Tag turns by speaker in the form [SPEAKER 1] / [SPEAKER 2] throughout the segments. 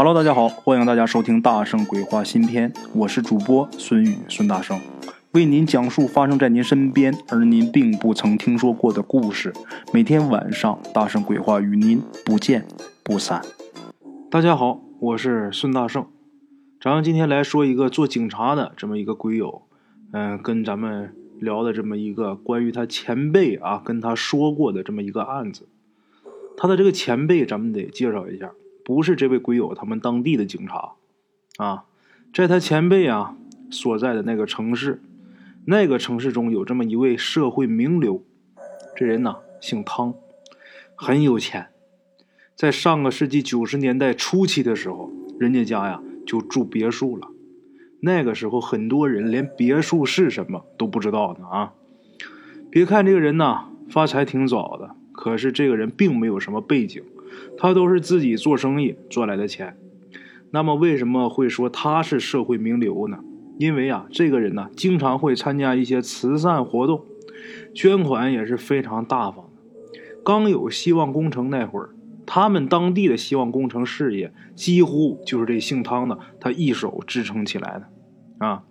[SPEAKER 1] Hello，大家好，欢迎大家收听《大圣鬼话》新篇，我是主播孙宇孙大圣，为您讲述发生在您身边而您并不曾听说过的故事。每天晚上，《大圣鬼话》与您不见不散。大家好，我是孙大圣，咱们今天来说一个做警察的这么一个鬼友，嗯，跟咱们聊的这么一个关于他前辈啊跟他说过的这么一个案子。他的这个前辈，咱们得介绍一下。不是这位鬼友他们当地的警察，啊，在他前辈啊所在的那个城市，那个城市中有这么一位社会名流，这人呢姓汤，很有钱，在上个世纪九十年代初期的时候，人家家呀就住别墅了。那个时候很多人连别墅是什么都不知道呢啊！别看这个人呢发财挺早的，可是这个人并没有什么背景。他都是自己做生意赚来的钱，那么为什么会说他是社会名流呢？因为啊，这个人呢，经常会参加一些慈善活动，捐款也是非常大方的。刚有希望工程那会儿，他们当地的希望工程事业几乎就是这姓汤的他一手支撑起来的啊。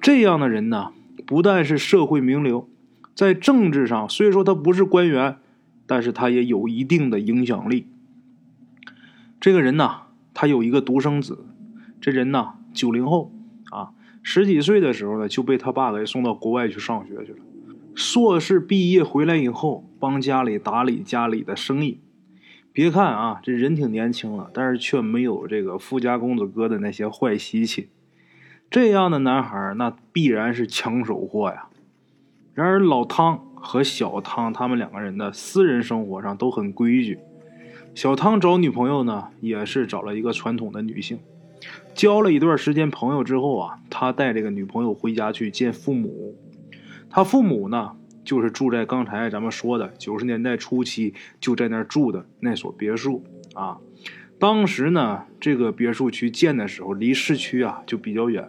[SPEAKER 1] 这样的人呢，不但是社会名流，在政治上虽说他不是官员。但是他也有一定的影响力。这个人呢，他有一个独生子，这人呢九零后啊，十几岁的时候呢就被他爸给送到国外去上学去了。硕士毕业回来以后，帮家里打理家里的生意。别看啊，这人挺年轻了，但是却没有这个富家公子哥的那些坏习气。这样的男孩，那必然是抢手货呀。然而老汤。和小汤他们两个人的私人生活上都很规矩。小汤找女朋友呢，也是找了一个传统的女性。交了一段时间朋友之后啊，他带这个女朋友回家去见父母。他父母呢，就是住在刚才咱们说的九十年代初期就在那儿住的那所别墅啊。当时呢，这个别墅区建的时候离市区啊就比较远，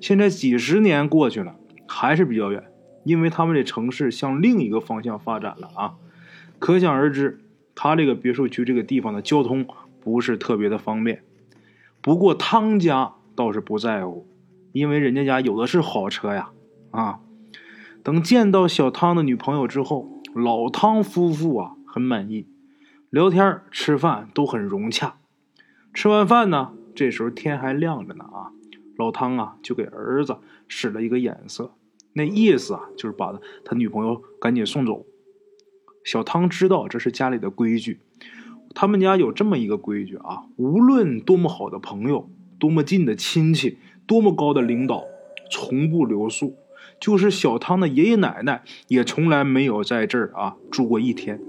[SPEAKER 1] 现在几十年过去了，还是比较远。因为他们这城市向另一个方向发展了啊，可想而知，他这个别墅区这个地方的交通不是特别的方便。不过汤家倒是不在乎，因为人家家有的是好车呀啊。等见到小汤的女朋友之后，老汤夫妇啊很满意，聊天吃饭都很融洽。吃完饭呢，这时候天还亮着呢啊，老汤啊就给儿子使了一个眼色。那意思啊，就是把他女朋友赶紧送走。小汤知道这是家里的规矩，他们家有这么一个规矩啊：无论多么好的朋友、多么近的亲戚、多么高的领导，从不留宿。就是小汤的爷爷奶奶也从来没有在这儿啊住过一天。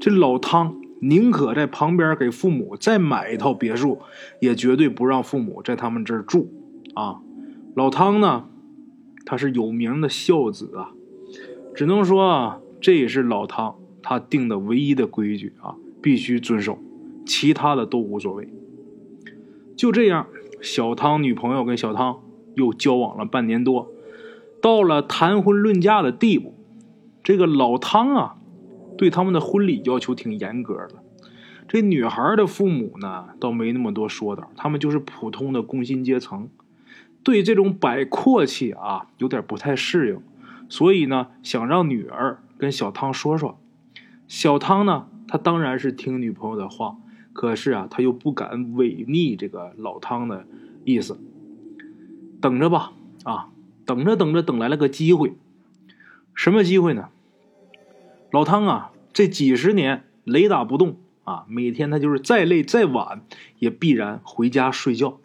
[SPEAKER 1] 这老汤宁可在旁边给父母再买一套别墅，也绝对不让父母在他们这儿住啊。老汤呢？他是有名的孝子啊，只能说啊，这也是老汤他定的唯一的规矩啊，必须遵守，其他的都无所谓。就这样，小汤女朋友跟小汤又交往了半年多，到了谈婚论嫁的地步。这个老汤啊，对他们的婚礼要求挺严格的。这女孩的父母呢，倒没那么多说道，他们就是普通的工薪阶层。对这种摆阔气啊，有点不太适应，所以呢，想让女儿跟小汤说说。小汤呢，他当然是听女朋友的话，可是啊，他又不敢违逆这个老汤的意思。等着吧，啊，等着等着，等来了个机会。什么机会呢？老汤啊，这几十年雷打不动啊，每天他就是再累再晚，也必然回家睡觉。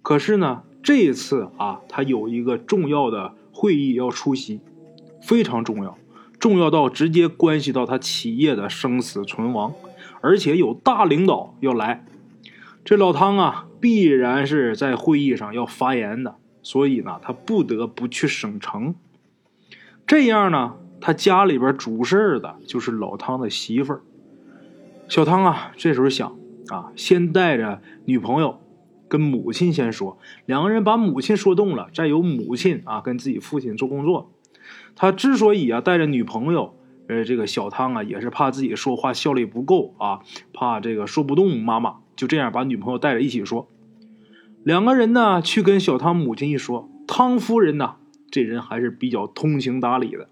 [SPEAKER 1] 可是呢。这一次啊，他有一个重要的会议要出席，非常重要，重要到直接关系到他企业的生死存亡，而且有大领导要来，这老汤啊，必然是在会议上要发言的，所以呢，他不得不去省城。这样呢，他家里边主事的就是老汤的媳妇儿，小汤啊，这时候想啊，先带着女朋友。跟母亲先说，两个人把母亲说动了，再由母亲啊跟自己父亲做工作。他之所以啊带着女朋友，呃，这个小汤啊也是怕自己说话效率不够啊，怕这个说不动妈妈就这样把女朋友带着一起说。两个人呢去跟小汤母亲一说，汤夫人呢，这人还是比较通情达理的，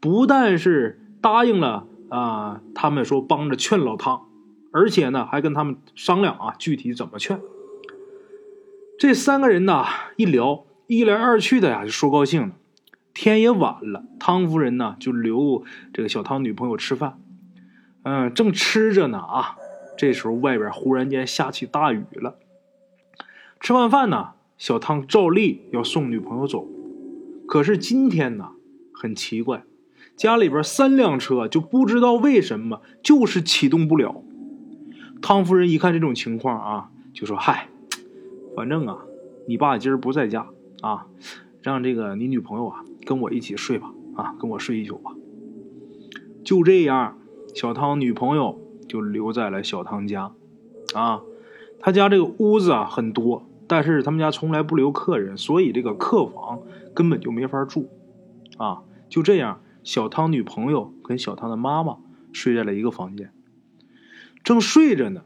[SPEAKER 1] 不但是答应了啊，他们说帮着劝老汤，而且呢还跟他们商量啊，具体怎么劝。这三个人呐一聊，一来二去的呀，就说高兴了。天也晚了，汤夫人呢就留这个小汤女朋友吃饭。嗯，正吃着呢啊，这时候外边忽然间下起大雨了。吃完饭呢，小汤照例要送女朋友走，可是今天呢很奇怪，家里边三辆车就不知道为什么就是启动不了。汤夫人一看这种情况啊，就说：“嗨，反正啊，你爸今儿不在家啊，让这个你女朋友啊跟我一起睡吧，啊，跟我睡一宿吧。”就这样。小汤女朋友就留在了小汤家，啊，他家这个屋子啊很多，但是他们家从来不留客人，所以这个客房根本就没法住，啊，就这样，小汤女朋友跟小汤的妈妈睡在了一个房间，正睡着呢，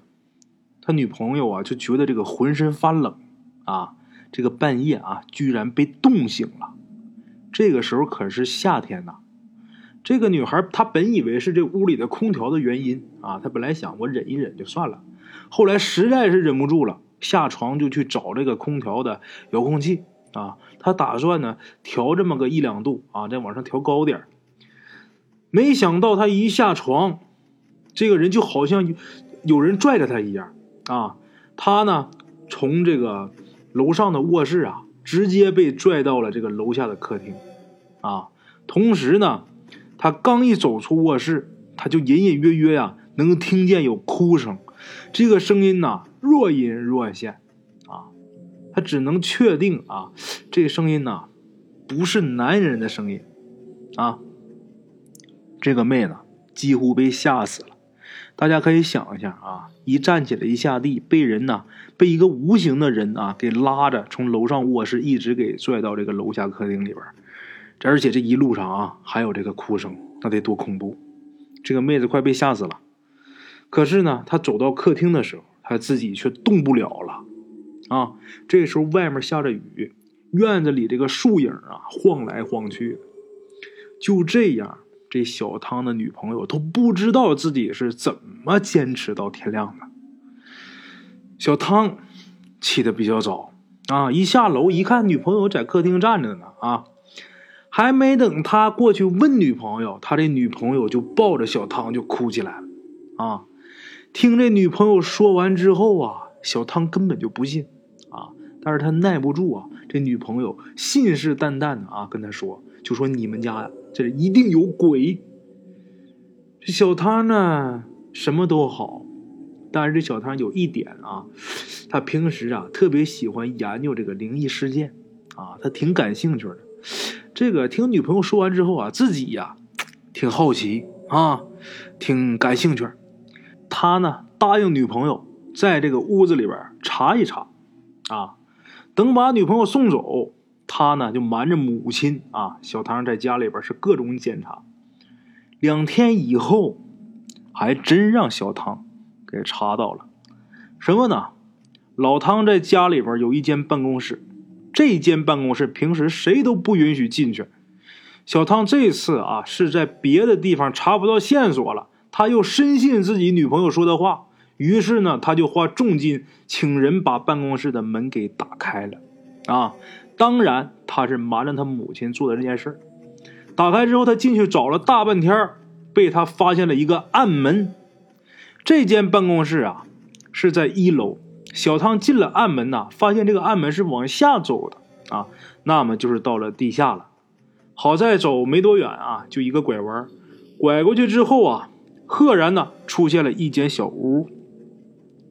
[SPEAKER 1] 他女朋友啊就觉得这个浑身发冷，啊，这个半夜啊居然被冻醒了，这个时候可是夏天呐。这个女孩她本以为是这屋里的空调的原因啊，她本来想我忍一忍就算了，后来实在是忍不住了，下床就去找这个空调的遥控器啊，她打算呢调这么个一两度啊，再往上调高点没想到她一下床，这个人就好像有人拽着她一样啊，他呢从这个楼上的卧室啊，直接被拽到了这个楼下的客厅啊，同时呢。他刚一走出卧室，他就隐隐约约呀，能听见有哭声，这个声音呐，若隐若现，啊，他只能确定啊，这声音呐，不是男人的声音，啊，这个妹子几乎被吓死了。大家可以想一下啊，一站起来一下地，被人呢，被一个无形的人啊给拉着，从楼上卧室一直给拽到这个楼下客厅里边。这而且这一路上啊，还有这个哭声，那得多恐怖！这个妹子快被吓死了。可是呢，她走到客厅的时候，她自己却动不了了。啊，这时候外面下着雨，院子里这个树影啊晃来晃去。就这样，这小汤的女朋友都不知道自己是怎么坚持到天亮的。小汤起的比较早啊，一下楼一看，女朋友在客厅站着呢啊。还没等他过去问女朋友，他这女朋友就抱着小汤就哭起来了，啊！听这女朋友说完之后啊，小汤根本就不信，啊！但是他耐不住啊，这女朋友信誓旦旦的啊跟他说，就说你们家呀这一定有鬼。这小汤呢什么都好，但是这小汤有一点啊，他平时啊特别喜欢研究这个灵异事件，啊，他挺感兴趣的。这个听女朋友说完之后啊，自己呀挺好奇啊，挺感兴趣。他呢答应女朋友在这个屋子里边查一查，啊，等把女朋友送走，他呢就瞒着母亲啊，小唐在家里边是各种检查。两天以后，还真让小唐给查到了什么呢？老汤在家里边有一间办公室。这间办公室平时谁都不允许进去。小汤这次啊是在别的地方查不到线索了，他又深信自己女朋友说的话，于是呢他就花重金请人把办公室的门给打开了。啊，当然他是瞒着他母亲做的这件事打开之后，他进去找了大半天，被他发现了一个暗门。这间办公室啊是在一楼。小汤进了暗门呐，发现这个暗门是往下走的啊，那么就是到了地下了。好在走没多远啊，就一个拐弯，拐过去之后啊，赫然呢出现了一间小屋。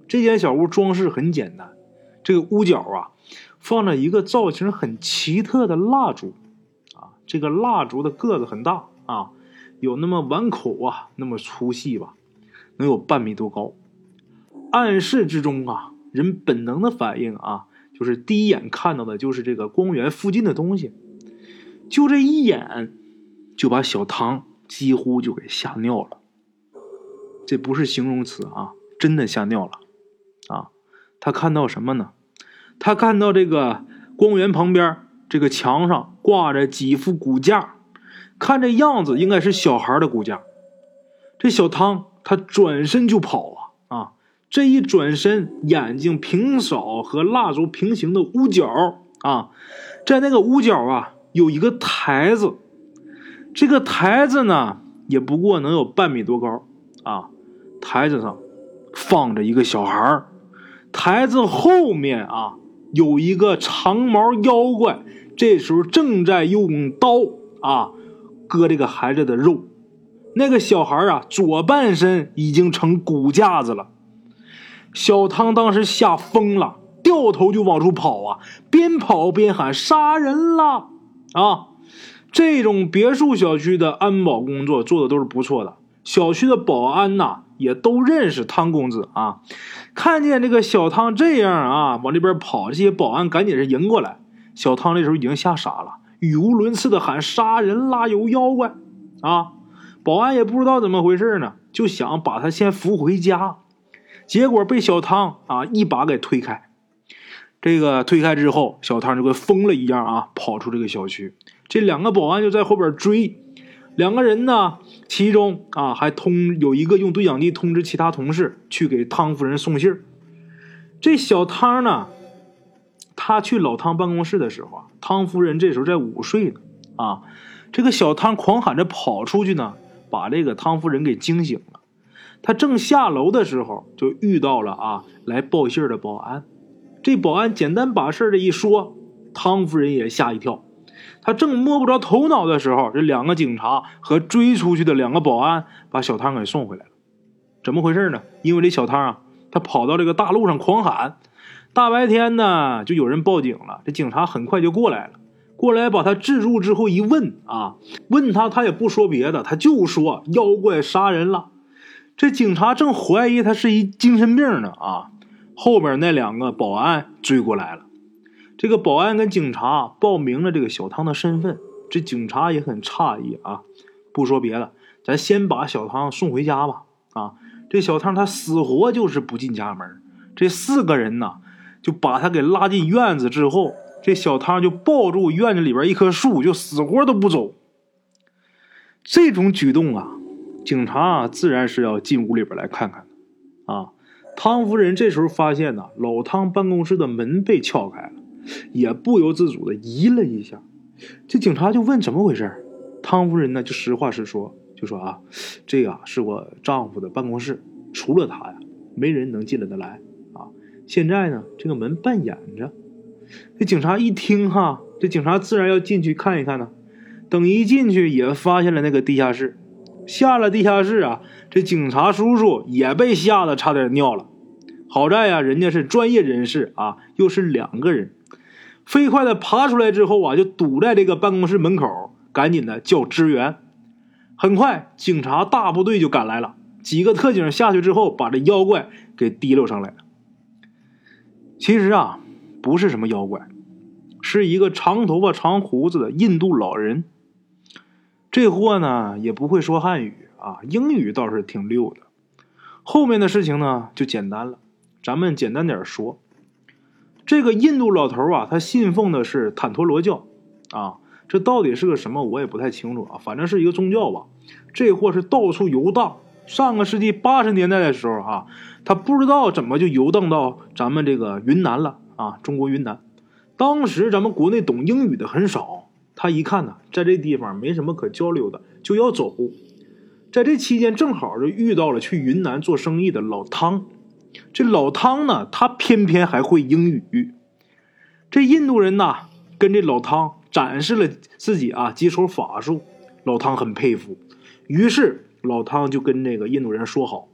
[SPEAKER 1] 这间小屋装饰很简单，这个屋角啊放着一个造型很奇特的蜡烛啊，这个蜡烛的个子很大啊，有那么碗口啊那么粗细吧，能有半米多高。暗室之中啊。人本能的反应啊，就是第一眼看到的就是这个光源附近的东西，就这一眼，就把小唐几乎就给吓尿了。这不是形容词啊，真的吓尿了啊！他看到什么呢？他看到这个光源旁边这个墙上挂着几副骨架，看这样子应该是小孩的骨架。这小汤他转身就跑啊啊！这一转身，眼睛平扫和蜡烛平行的屋角啊，在那个屋角啊有一个台子，这个台子呢也不过能有半米多高啊。台子上放着一个小孩，台子后面啊有一个长毛妖怪，这时候正在用刀啊割这个孩子的肉。那个小孩啊左半身已经成骨架子了。小汤当时吓疯了，掉头就往出跑啊，边跑边喊：“杀人了！”啊，这种别墅小区的安保工作做的都是不错的，小区的保安呐。也都认识汤公子啊！看见这个小汤这样啊，往这边跑，这些保安赶紧是迎过来。小汤这时候已经吓傻了，语无伦次的喊：“杀人啦！有妖怪！”啊！保安也不知道怎么回事呢，就想把他先扶回家，结果被小汤啊一把给推开。这个推开之后，小汤就跟疯了一样啊，跑出这个小区。这两个保安就在后边追。两个人呢，其中啊还通有一个用对讲机通知其他同事去给汤夫人送信这小汤呢，他去老汤办公室的时候啊，汤夫人这时候在午睡呢。啊，这个小汤狂喊着跑出去呢，把这个汤夫人给惊醒了。他正下楼的时候，就遇到了啊来报信的保安。这保安简单把事儿这一说，汤夫人也吓一跳。他正摸不着头脑的时候，这两个警察和追出去的两个保安把小汤给送回来了。怎么回事呢？因为这小汤啊，他跑到这个大路上狂喊，大白天呢就有人报警了。这警察很快就过来了，过来把他制住之后一问啊，问他他也不说别的，他就说妖怪杀人了。这警察正怀疑他是一精神病呢啊，后边那两个保安追过来了。这个保安跟警察报明了这个小汤的身份，这警察也很诧异啊。不说别的，咱先把小汤送回家吧。啊，这小汤他死活就是不进家门。这四个人呢，就把他给拉进院子之后，这小汤就抱住院子里边一棵树，就死活都不走。这种举动啊，警察自然是要进屋里边来看看的。啊，汤夫人这时候发现呢，老汤办公室的门被撬开了。也不由自主的移了一下，这警察就问怎么回事汤夫人呢就实话实说，就说啊，这啊是我丈夫的办公室，除了他呀，没人能进来的来啊。现在呢，这个门半掩着。这警察一听哈，这警察自然要进去看一看呢。等一进去，也发现了那个地下室。下了地下室啊，这警察叔叔也被吓得差点尿了。好在呀，人家是专业人士啊，又是两个人。飞快的爬出来之后啊，就堵在这个办公室门口，赶紧的叫支援。很快，警察大部队就赶来了。几个特警下去之后，把这妖怪给提溜上来了。其实啊，不是什么妖怪，是一个长头发、长胡子的印度老人。这货呢，也不会说汉语啊，英语倒是挺溜的。后面的事情呢，就简单了，咱们简单点说。这个印度老头啊，他信奉的是坦陀罗教，啊，这到底是个什么，我也不太清楚啊，反正是一个宗教吧。这货是到处游荡。上个世纪八十年代的时候啊，他不知道怎么就游荡到咱们这个云南了啊，中国云南。当时咱们国内懂英语的很少，他一看呢，在这地方没什么可交流的，就要走。在这期间，正好就遇到了去云南做生意的老汤。这老汤呢，他偏偏还会英语。这印度人呐，跟这老汤展示了自己啊几手法术，老汤很佩服。于是老汤就跟这个印度人说好，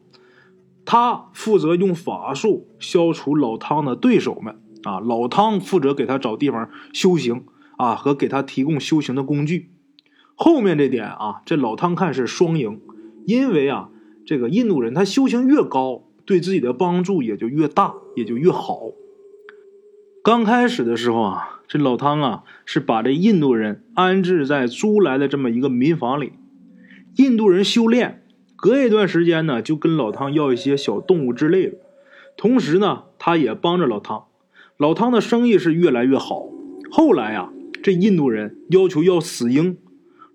[SPEAKER 1] 他负责用法术消除老汤的对手们啊，老汤负责给他找地方修行啊，和给他提供修行的工具。后面这点啊，这老汤看是双赢，因为啊，这个印度人他修行越高。对自己的帮助也就越大，也就越好。刚开始的时候啊，这老汤啊是把这印度人安置在租来的这么一个民房里。印度人修炼，隔一段时间呢就跟老汤要一些小动物之类的。同时呢，他也帮着老汤。老汤的生意是越来越好。后来呀，这印度人要求要死鹰，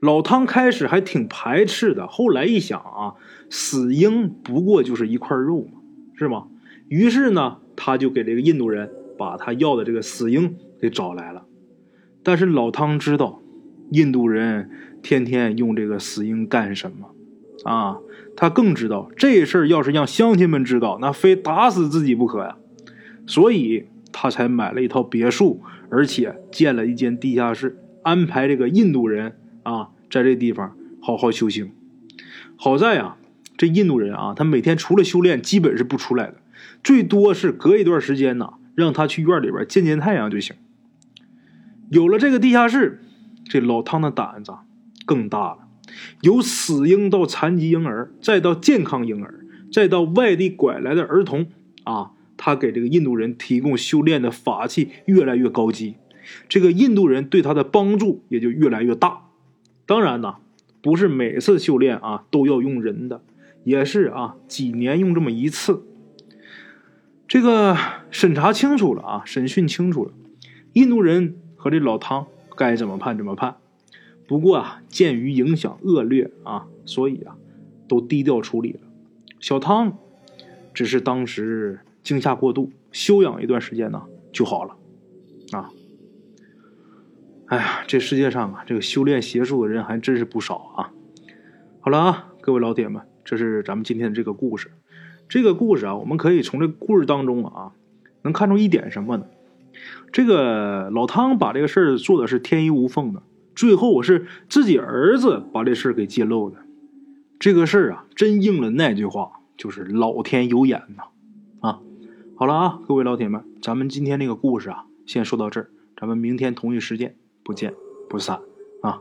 [SPEAKER 1] 老汤开始还挺排斥的。后来一想啊，死鹰不过就是一块肉嘛，是吗？于是呢，他就给这个印度人把他要的这个死鹰给找来了。但是老汤知道，印度人天天用这个死鹰干什么啊？他更知道这事儿要是让乡亲们知道，那非打死自己不可呀。所以。他才买了一套别墅，而且建了一间地下室，安排这个印度人啊，在这地方好好修行。好在啊，这印度人啊，他每天除了修炼，基本是不出来的，最多是隔一段时间呢，让他去院里边见见太阳就行。有了这个地下室，这老汤的胆子更大了。由死婴到残疾婴儿，再到健康婴儿，再到外地拐来的儿童啊。他给这个印度人提供修炼的法器越来越高级，这个印度人对他的帮助也就越来越大。当然呢，不是每次修炼啊都要用人的，也是啊几年用这么一次。这个审查清楚了啊，审讯清楚了，印度人和这老汤该怎么判怎么判。不过啊，鉴于影响恶劣啊，所以啊都低调处理了。小汤只是当时。惊吓过度，休养一段时间呢就好了，啊！哎呀，这世界上啊，这个修炼邪术的人还真是不少啊。好了啊，各位老铁们，这是咱们今天的这个故事。这个故事啊，我们可以从这故事当中啊，能看出一点什么呢？这个老汤把这个事儿做的是天衣无缝的，最后我是自己儿子把这事儿给揭露的。这个事儿啊，真应了那句话，就是老天有眼呐。啊好了啊，各位老铁们，咱们今天这个故事啊，先说到这儿，咱们明天同一时间不见不散啊。